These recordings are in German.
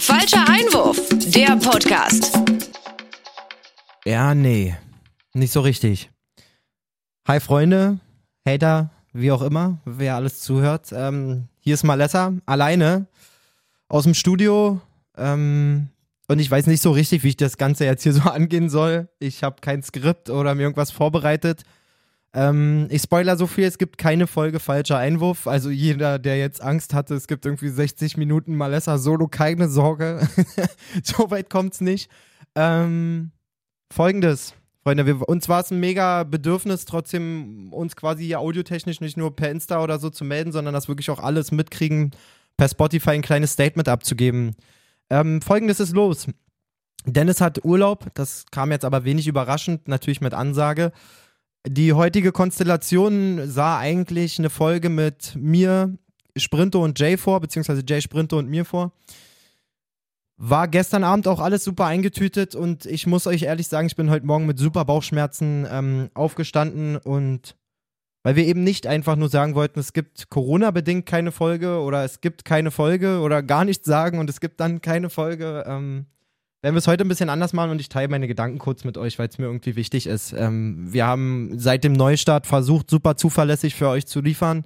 Falscher Einwurf, der Podcast. Ja, nee. Nicht so richtig. Hi Freunde, Hater, wie auch immer, wer alles zuhört. Ähm, hier ist Malessa, alleine aus dem Studio. Ähm, und ich weiß nicht so richtig, wie ich das Ganze jetzt hier so angehen soll. Ich habe kein Skript oder mir irgendwas vorbereitet. Ähm, ich spoiler so viel, es gibt keine Folge falscher Einwurf. Also jeder, der jetzt Angst hatte, es gibt irgendwie 60 Minuten Malessa Solo, keine Sorge. so weit kommt's nicht. Ähm, Folgendes, Freunde, wir, uns war es ein mega Bedürfnis, trotzdem uns quasi hier audiotechnisch nicht nur per Insta oder so zu melden, sondern das wirklich auch alles mitkriegen, per Spotify ein kleines Statement abzugeben. Ähm, Folgendes ist los. Dennis hat Urlaub, das kam jetzt aber wenig überraschend, natürlich mit Ansage. Die heutige Konstellation sah eigentlich eine Folge mit mir, Sprinto und Jay vor, beziehungsweise Jay Sprinto und mir vor. War gestern Abend auch alles super eingetütet und ich muss euch ehrlich sagen, ich bin heute Morgen mit super Bauchschmerzen ähm, aufgestanden und weil wir eben nicht einfach nur sagen wollten, es gibt Corona-bedingt keine Folge oder es gibt keine Folge oder gar nichts sagen und es gibt dann keine Folge. Ähm, werden wir es heute ein bisschen anders machen und ich teile meine Gedanken kurz mit euch, weil es mir irgendwie wichtig ist. Ähm, wir haben seit dem Neustart versucht, super zuverlässig für euch zu liefern.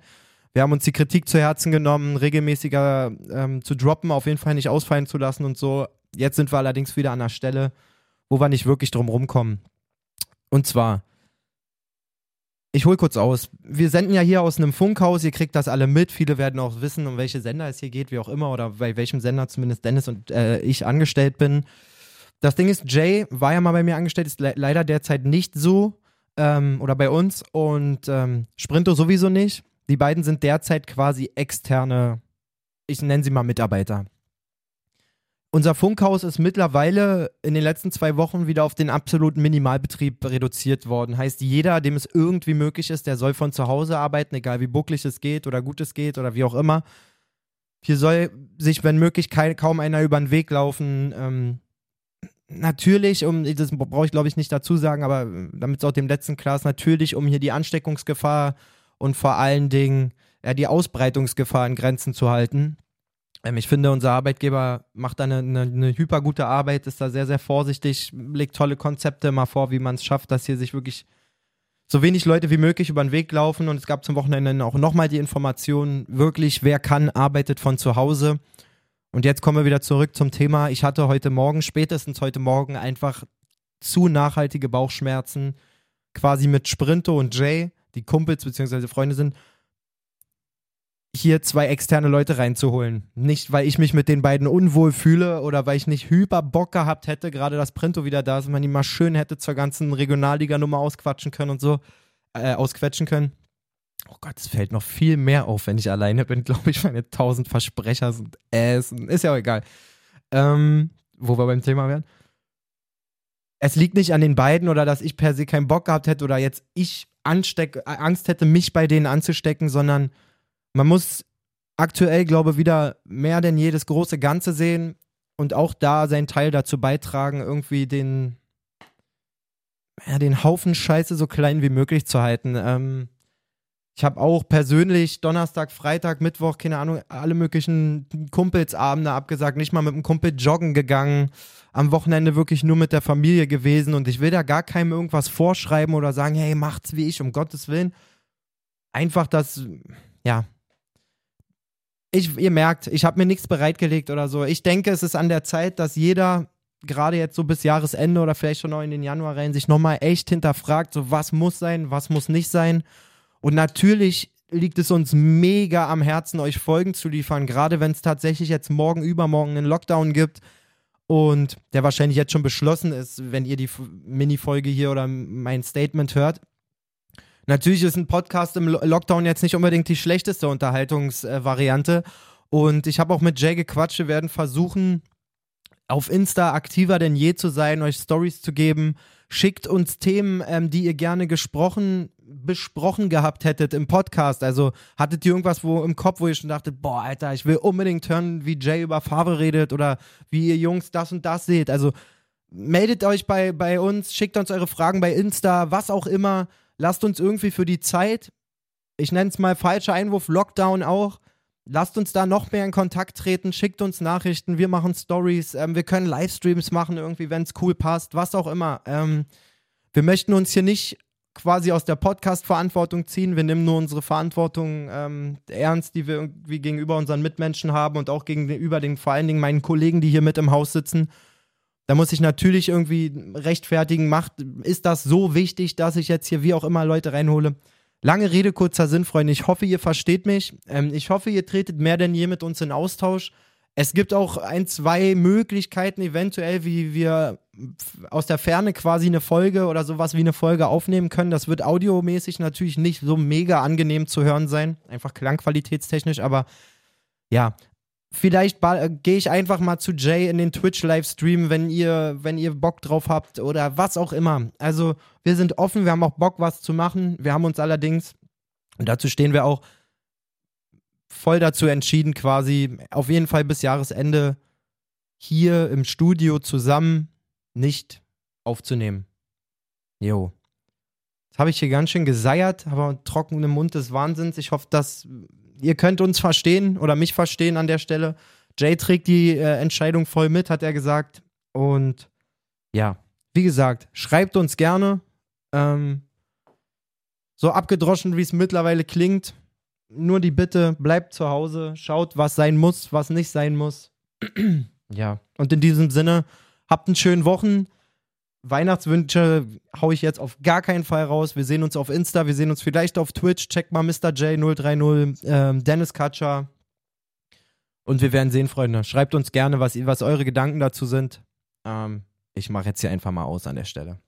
Wir haben uns die Kritik zu Herzen genommen, regelmäßiger ähm, zu droppen, auf jeden Fall nicht ausfallen zu lassen und so. Jetzt sind wir allerdings wieder an der Stelle, wo wir nicht wirklich drum rumkommen. Und zwar, ich hole kurz aus. Wir senden ja hier aus einem Funkhaus, ihr kriegt das alle mit. Viele werden auch wissen, um welche Sender es hier geht, wie auch immer, oder bei welchem Sender zumindest Dennis und äh, ich angestellt bin. Das Ding ist, Jay war ja mal bei mir angestellt, ist le leider derzeit nicht so, ähm, oder bei uns, und ähm, Sprinto sowieso nicht. Die beiden sind derzeit quasi externe, ich nenne sie mal Mitarbeiter. Unser Funkhaus ist mittlerweile in den letzten zwei Wochen wieder auf den absoluten Minimalbetrieb reduziert worden. Heißt, jeder, dem es irgendwie möglich ist, der soll von zu Hause arbeiten, egal wie bucklig es geht oder gut es geht oder wie auch immer. Hier soll sich, wenn möglich, kein, kaum einer über den Weg laufen. Ähm, natürlich, um, das brauche ich glaube ich nicht dazu sagen, aber damit es auch dem letzten klar ist, natürlich, um hier die Ansteckungsgefahr und vor allen Dingen ja, die Ausbreitungsgefahr in Grenzen zu halten. Ähm, ich finde, unser Arbeitgeber macht da eine, eine, eine hyper Arbeit, ist da sehr, sehr vorsichtig, legt tolle Konzepte mal vor, wie man es schafft, dass hier sich wirklich so wenig Leute wie möglich über den Weg laufen. Und es gab zum Wochenende auch nochmal die Information, wirklich, wer kann, arbeitet von zu Hause. Und jetzt kommen wir wieder zurück zum Thema. Ich hatte heute Morgen, spätestens heute Morgen, einfach zu nachhaltige Bauchschmerzen, quasi mit Sprinto und Jay, die Kumpels bzw. Freunde sind, hier zwei externe Leute reinzuholen. Nicht, weil ich mich mit den beiden unwohl fühle oder weil ich nicht hyper Bock gehabt hätte, gerade dass Printo wieder da ist und man ihn mal schön hätte zur ganzen Regionalliga-Nummer ausquatschen können und so, äh, ausquetschen können. Oh Gott, es fällt noch viel mehr auf, wenn ich alleine bin, glaube ich, meine tausend Versprecher sind Essen. Ist ja auch egal. Ähm, wo wir beim Thema wären. Es liegt nicht an den beiden oder dass ich per se keinen Bock gehabt hätte oder jetzt ich ansteck, Angst hätte, mich bei denen anzustecken, sondern man muss aktuell, glaube ich, wieder mehr denn je das große Ganze sehen und auch da seinen Teil dazu beitragen, irgendwie den, ja, den Haufen Scheiße so klein wie möglich zu halten. Ähm, ich habe auch persönlich Donnerstag, Freitag, Mittwoch, keine Ahnung, alle möglichen Kumpelsabende abgesagt, nicht mal mit einem Kumpel joggen gegangen, am Wochenende wirklich nur mit der Familie gewesen und ich will da gar keinem irgendwas vorschreiben oder sagen, hey, macht's wie ich, um Gottes Willen. Einfach das, ja, ich, ihr merkt, ich habe mir nichts bereitgelegt oder so. Ich denke, es ist an der Zeit, dass jeder gerade jetzt so bis Jahresende oder vielleicht schon noch in den Januar rein sich nochmal echt hinterfragt, so was muss sein, was muss nicht sein. Und natürlich liegt es uns mega am Herzen, euch Folgen zu liefern, gerade wenn es tatsächlich jetzt morgen, übermorgen einen Lockdown gibt und der wahrscheinlich jetzt schon beschlossen ist, wenn ihr die Mini-Folge hier oder mein Statement hört. Natürlich ist ein Podcast im Lockdown jetzt nicht unbedingt die schlechteste Unterhaltungsvariante. Und ich habe auch mit Jay gequatscht. Wir werden versuchen, auf Insta aktiver denn je zu sein, euch Stories zu geben. Schickt uns Themen, ähm, die ihr gerne gesprochen, besprochen gehabt hättet im Podcast. Also hattet ihr irgendwas wo im Kopf, wo ihr schon dachtet, boah, Alter, ich will unbedingt hören, wie Jay über Farbe redet oder wie ihr Jungs das und das seht. Also meldet euch bei, bei uns, schickt uns eure Fragen bei Insta, was auch immer lasst uns irgendwie für die Zeit, ich nenne es mal falscher Einwurf, Lockdown auch, lasst uns da noch mehr in Kontakt treten, schickt uns Nachrichten, wir machen Stories, ähm, wir können Livestreams machen, irgendwie, wenn es cool passt, was auch immer. Ähm, wir möchten uns hier nicht quasi aus der Podcast-Verantwortung ziehen. Wir nehmen nur unsere Verantwortung ähm, ernst, die wir irgendwie gegenüber unseren Mitmenschen haben und auch gegenüber den vor allen Dingen meinen Kollegen, die hier mit im Haus sitzen. Da muss ich natürlich irgendwie rechtfertigen, macht, ist das so wichtig, dass ich jetzt hier wie auch immer Leute reinhole? Lange Rede, kurzer Sinn, Freunde. Ich hoffe, ihr versteht mich. Ähm, ich hoffe, ihr tretet mehr denn je mit uns in Austausch. Es gibt auch ein, zwei Möglichkeiten, eventuell, wie wir aus der Ferne quasi eine Folge oder sowas wie eine Folge aufnehmen können. Das wird audiomäßig natürlich nicht so mega angenehm zu hören sein, einfach klangqualitätstechnisch, aber ja, vielleicht äh, gehe ich einfach mal zu Jay in den Twitch-Livestream, wenn ihr, wenn ihr Bock drauf habt oder was auch immer. Also wir sind offen, wir haben auch Bock, was zu machen. Wir haben uns allerdings, und dazu stehen wir auch, voll dazu entschieden, quasi auf jeden Fall bis Jahresende hier im Studio zusammen nicht aufzunehmen. Jo. Jetzt habe ich hier ganz schön geseiert, aber trockenen Mund des Wahnsinns. Ich hoffe, dass ihr könnt uns verstehen oder mich verstehen an der Stelle. Jay trägt die äh, Entscheidung voll mit, hat er gesagt. Und ja, wie gesagt, schreibt uns gerne. Ähm, so abgedroschen, wie es mittlerweile klingt. Nur die Bitte, bleibt zu Hause, schaut, was sein muss, was nicht sein muss. ja, und in diesem Sinne, habt einen schönen Wochen. Weihnachtswünsche haue ich jetzt auf gar keinen Fall raus. Wir sehen uns auf Insta, wir sehen uns vielleicht auf Twitch. Check mal Mr. J030, ähm, Dennis Katscher. Und wir werden sehen, Freunde. Schreibt uns gerne, was, was eure Gedanken dazu sind. Ähm, ich mache jetzt hier einfach mal aus an der Stelle.